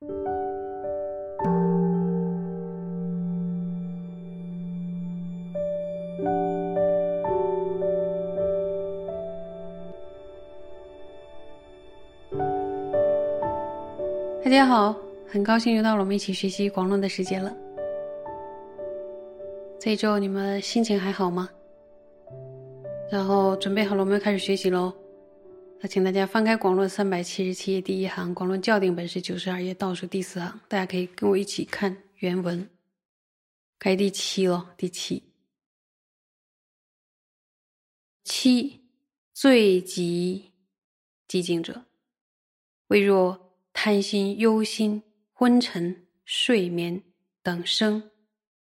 大家好，很高兴又到了我们一起学习广论的时间了。这一周你们心情还好吗？然后准备好了，我们要开始学习喽。那请大家翻开广论三百七十七页第一行，广论校订本是九十二页倒数第四行，大家可以跟我一起看原文。该第七了，第七，七最极寂静者，未若。贪心、忧心、昏沉、睡眠等生，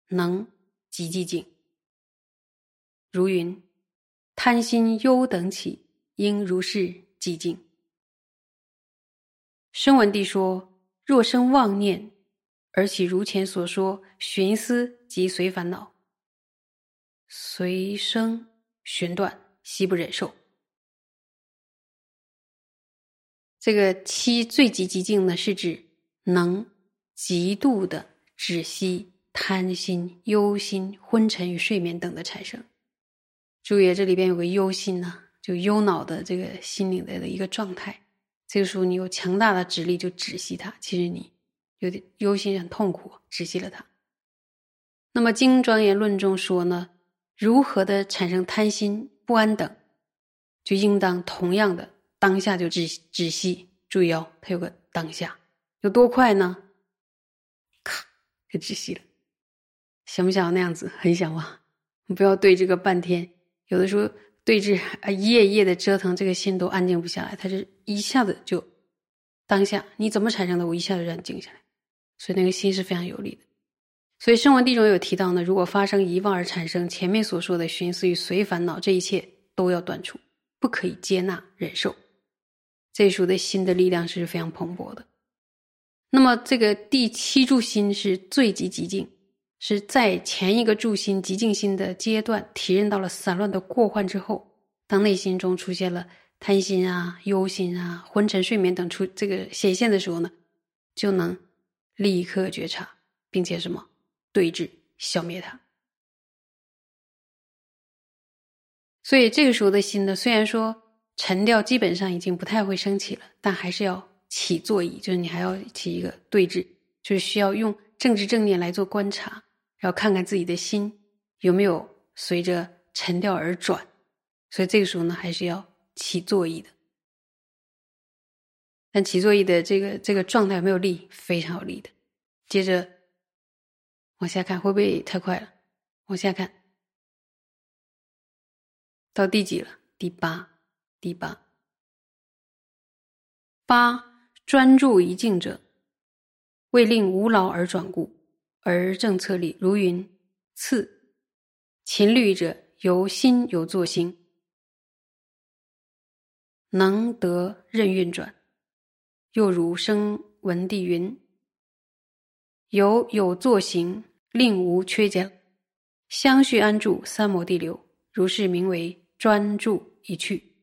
能极寂静。如云：贪心、忧等起，应如是寂静。声闻地说：若生妄念，而起如前所说寻思及随烦恼，随生寻断，悉不忍受。这个七最极极静呢，是指能极度的止息贪心、忧心、昏沉与睡眠等的产生。注意，这里边有个忧心呢，就忧恼的这个心灵的一个状态。这个时候，你有强大的指力就止息它。其实你有点忧心很痛苦，止息了它。那么《经庄严论》中说呢，如何的产生贪心、不安等，就应当同样的。当下就止止息，注意哦，它有个当下，有多快呢？咔，就止息了。想不想要那样子？很想哇！你不要对这个半天，有的时候对峙啊，一夜一夜的折腾，这个心都安静不下来。他是一下子就当下，你怎么产生的？我一下子让你静下来，所以那个心是非常有力的。所以圣王地中有提到呢，如果发生遗忘而产生前面所说的寻思与随烦恼，这一切都要断除，不可以接纳忍受。这属的心的力量是非常蓬勃的。那么，这个第七柱心是最极极静，是在前一个柱心极静心的阶段体认到了散乱的过患之后，当内心中出现了贪心啊、忧心啊、昏沉睡眠等出这个显现的时候呢，就能立刻觉察，并且什么对峙消灭它。所以这个时候的心呢，虽然说。沉掉基本上已经不太会升起了，但还是要起坐椅，就是你还要起一个对峙，就是需要用正知正念来做观察，要看看自己的心有没有随着沉掉而转，所以这个时候呢，还是要起坐意的。但起坐意的这个这个状态有没有力？非常有力的。接着往下看，会不会太快了？往下看到第几了？第八。第八，八专注一静者，为令无劳而转故，而政策里如云。次勤律者，由心有作行，能得任运转。又如生闻地云：由有作行，令无缺减，相续安住三摩地流，如是名为专注一去。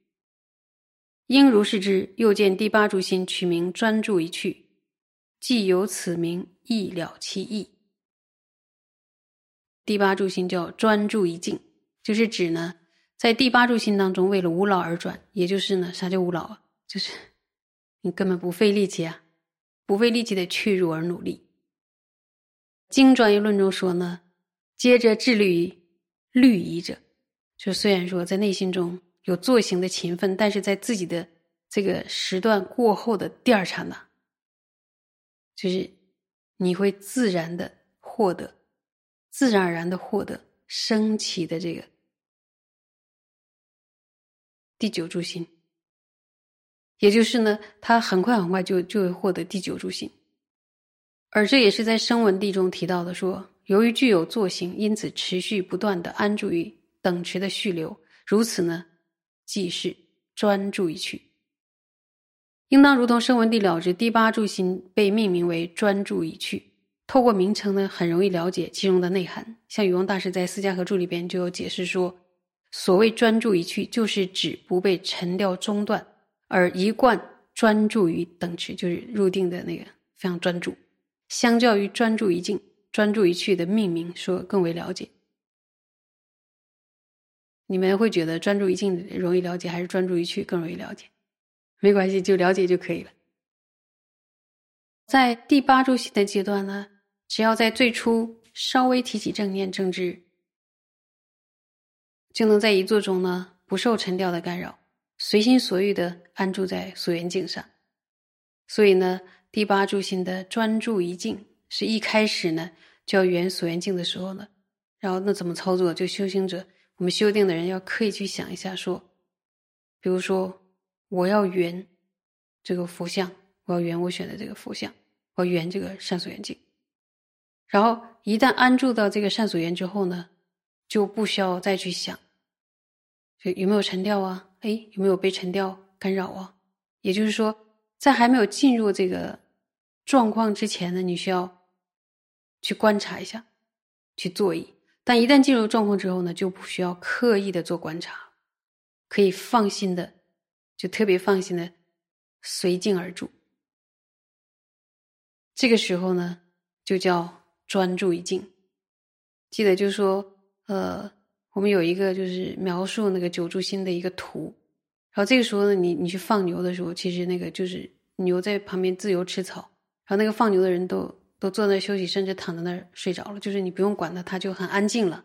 应如是之，又见第八柱心取名专注一去，既有此名，亦了其意。第八柱心叫专注一静，就是指呢，在第八柱心当中，为了无劳而转，也就是呢，啥叫无劳啊？就是 你根本不费力气啊，不费力气的去入而努力。经专业论中说呢，接着致力于律仪者，就虽然说在内心中。有作行的勤奋，但是在自己的这个时段过后的第二刹那，就是你会自然的获得，自然而然的获得升起的这个第九柱心，也就是呢，他很快很快就就会获得第九柱心，而这也是在声闻地中提到的，说由于具有作行，因此持续不断的安住于等持的续流，如此呢。即是专注一去，应当如同声闻地了知第八柱心被命名为专注一去。透过名称呢，很容易了解其中的内涵。像宇光大师在《四家合注》里边就有解释说，所谓专注一去，就是指不被沉掉中断，而一贯专注于等持，就是入定的那个非常专注。相较于专注一境、专注一去的命名说更为了解。你们会觉得专注一境容易了解，还是专注一去更容易了解？没关系，就了解就可以了。在第八柱心的阶段呢，只要在最初稍微提起正念正知，就能在一座中呢不受沉掉的干扰，随心所欲的安住在所缘境上。所以呢，第八柱心的专注一境是一开始呢就要圆所缘境的时候呢，然后那怎么操作？就修行者。我们修定的人要刻意去想一下，说，比如说，我要圆这个佛像，我要圆我选的这个佛像，我要圆这个善所缘境。然后一旦安住到这个善所缘之后呢，就不需要再去想，就有没有沉掉啊？哎，有没有被沉掉干扰啊？也就是说，在还没有进入这个状况之前呢，你需要去观察一下，去做意。但一旦进入状况之后呢，就不需要刻意的做观察，可以放心的，就特别放心的随境而住。这个时候呢，就叫专注一境。记得就是说，呃，我们有一个就是描述那个九柱心的一个图，然后这个时候呢，你你去放牛的时候，其实那个就是牛在旁边自由吃草，然后那个放牛的人都。都坐那休息，甚至躺在那儿睡着了。就是你不用管它，它就很安静了，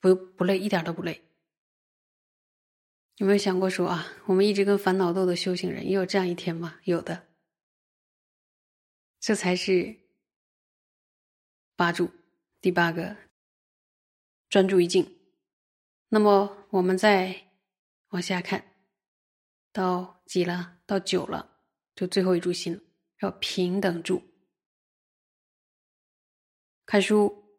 不不累，一点都不累。有没有想过说啊，我们一直跟烦恼斗的修行人，也有这样一天吗？有的。这才是八住第八个专注一境。那么我们再往下看，到几了？到九了，就最后一柱心了，要平等住。看书，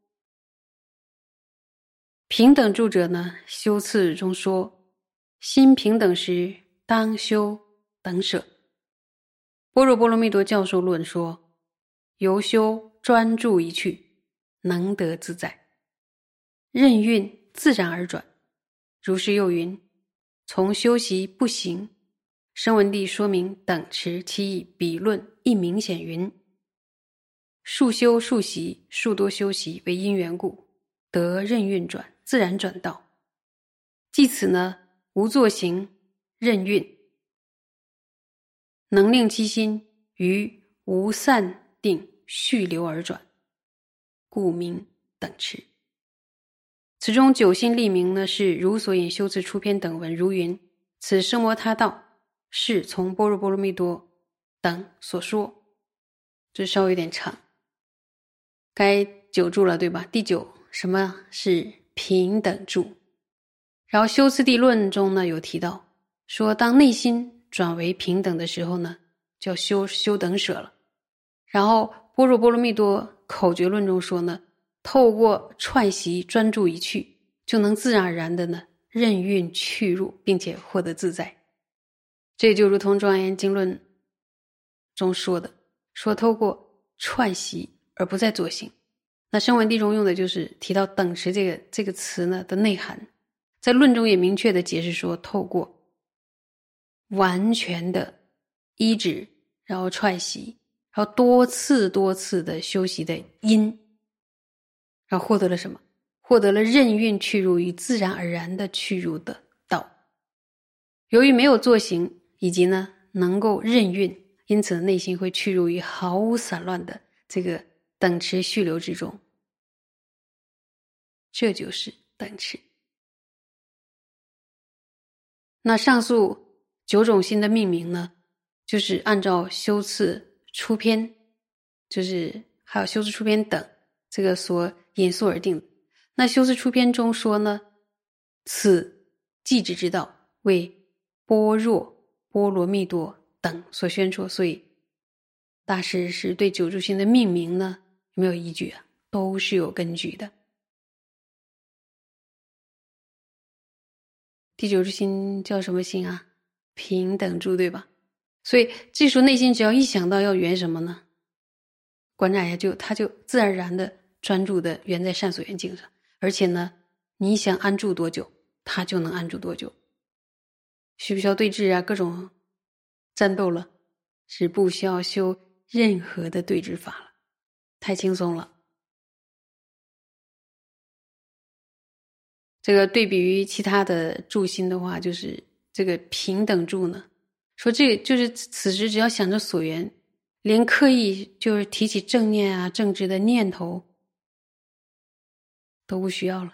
平等住者呢？修次中说，心平等时，当修等舍。般若波罗蜜多教授论说，由修专注一去，能得自在，任运自然而转。如是又云：从修习不行，声闻地说明等持其意，比论亦明显云。数修数习数多修习为因缘故，得任运转自然转道。即此呢，无作行任运，能令其心于无散定续流而转，故名等持。此中九心立名呢，是如所引修辞出篇等文，如云：此生摩他道是从般若波罗蜜多等所说。这稍微有点长。该九住了，对吧？第九，什么是平等住？然后修辞地论中呢有提到，说当内心转为平等的时候呢，叫修修等舍了。然后般若波罗蜜多口诀论中说呢，透过串习专注一去，就能自然而然的呢任运去入，并且获得自在。这就如同庄严经论中说的，说透过串习。而不再作行。那声闻地中用的就是提到等持这个这个词呢的内涵，在论中也明确的解释说，透过完全的依止，然后串习，然后多次多次的修习的因，然后获得了什么？获得了任运去入与自然而然的去入的道。由于没有作行，以及呢能够任运，因此内心会去入于毫无散乱的这个。等持续流之中，这就是等持。那上述九种心的命名呢，就是按照修次出篇，就是还有修辞出篇等这个所引述而定。那修辞出篇中说呢，此寂止之道为般若波罗蜜多等所宣说，所以大师是对九柱心的命名呢有。没有依据啊，都是有根据的。第九之心叫什么心啊？平等住，对吧？所以这时候内心只要一想到要圆什么呢？观察一下，就他就自然而然的专注的圆在善所缘境上，而且呢，你想安住多久，他就能安住多久。需不需要对峙啊？各种战斗了，是不需要修任何的对峙法了，太轻松了。这个对比于其他的助心的话，就是这个平等助呢，说这就是此时只要想着所缘，连刻意就是提起正念啊、正直的念头都不需要了。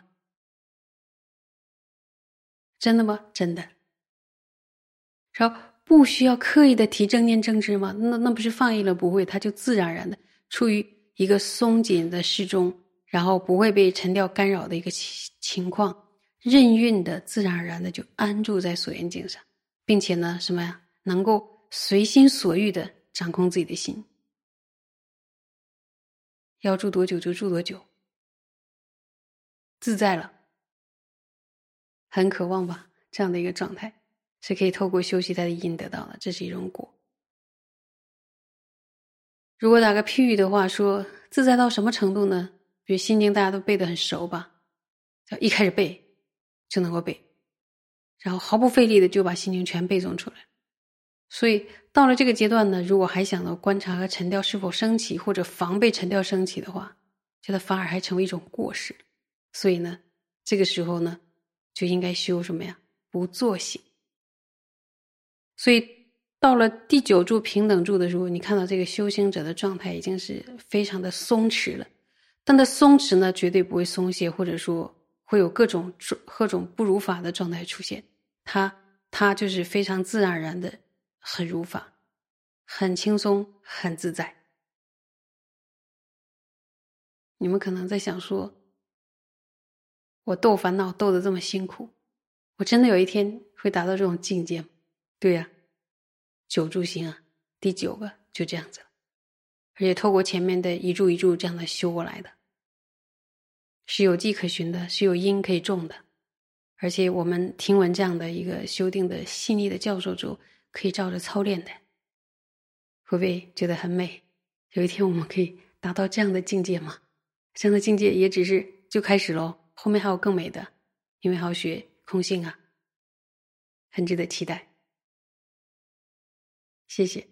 真的吗？真的。说不需要刻意的提正念正知吗？那那不是放逸了？不会，它就自然而然的处于一个松紧的适中，然后不会被沉掉干扰的一个情情况，任运的自然而然的就安住在所缘境上，并且呢，什么呀，能够随心所欲的掌控自己的心，要住多久就住多久，自在了。很渴望吧，这样的一个状态是可以透过修习他的因得到的，这是一种果。如果打个譬喻的话，说自在到什么程度呢？比如《心经》，大家都背得很熟吧？就一开始背就能够背，然后毫不费力的就把《心经》全背诵出来。所以到了这个阶段呢，如果还想到观察和沉掉是否升起，或者防备沉掉升起的话，觉得反而还成为一种过失。所以呢，这个时候呢。就应该修什么呀？不作醒。所以到了第九柱平等柱的时候，你看到这个修行者的状态已经是非常的松弛了。但他松弛呢，绝对不会松懈，或者说会有各种各种不如法的状态出现。他他就是非常自然而然的，很如法，很轻松，很自在。你们可能在想说。我斗烦恼斗得这么辛苦，我真的有一天会达到这种境界吗？对呀，九柱心啊，第九个就这样子，而且透过前面的一柱一柱这样的修过来的，是有迹可循的，是有因可以种的，而且我们听闻这样的一个修订的细腻的教授之后，可以照着操练的，会不会觉得很美？有一天我们可以达到这样的境界吗？这样的境界也只是就开始喽。后面还有更美的，因为还要学空性啊，很值得期待。谢谢。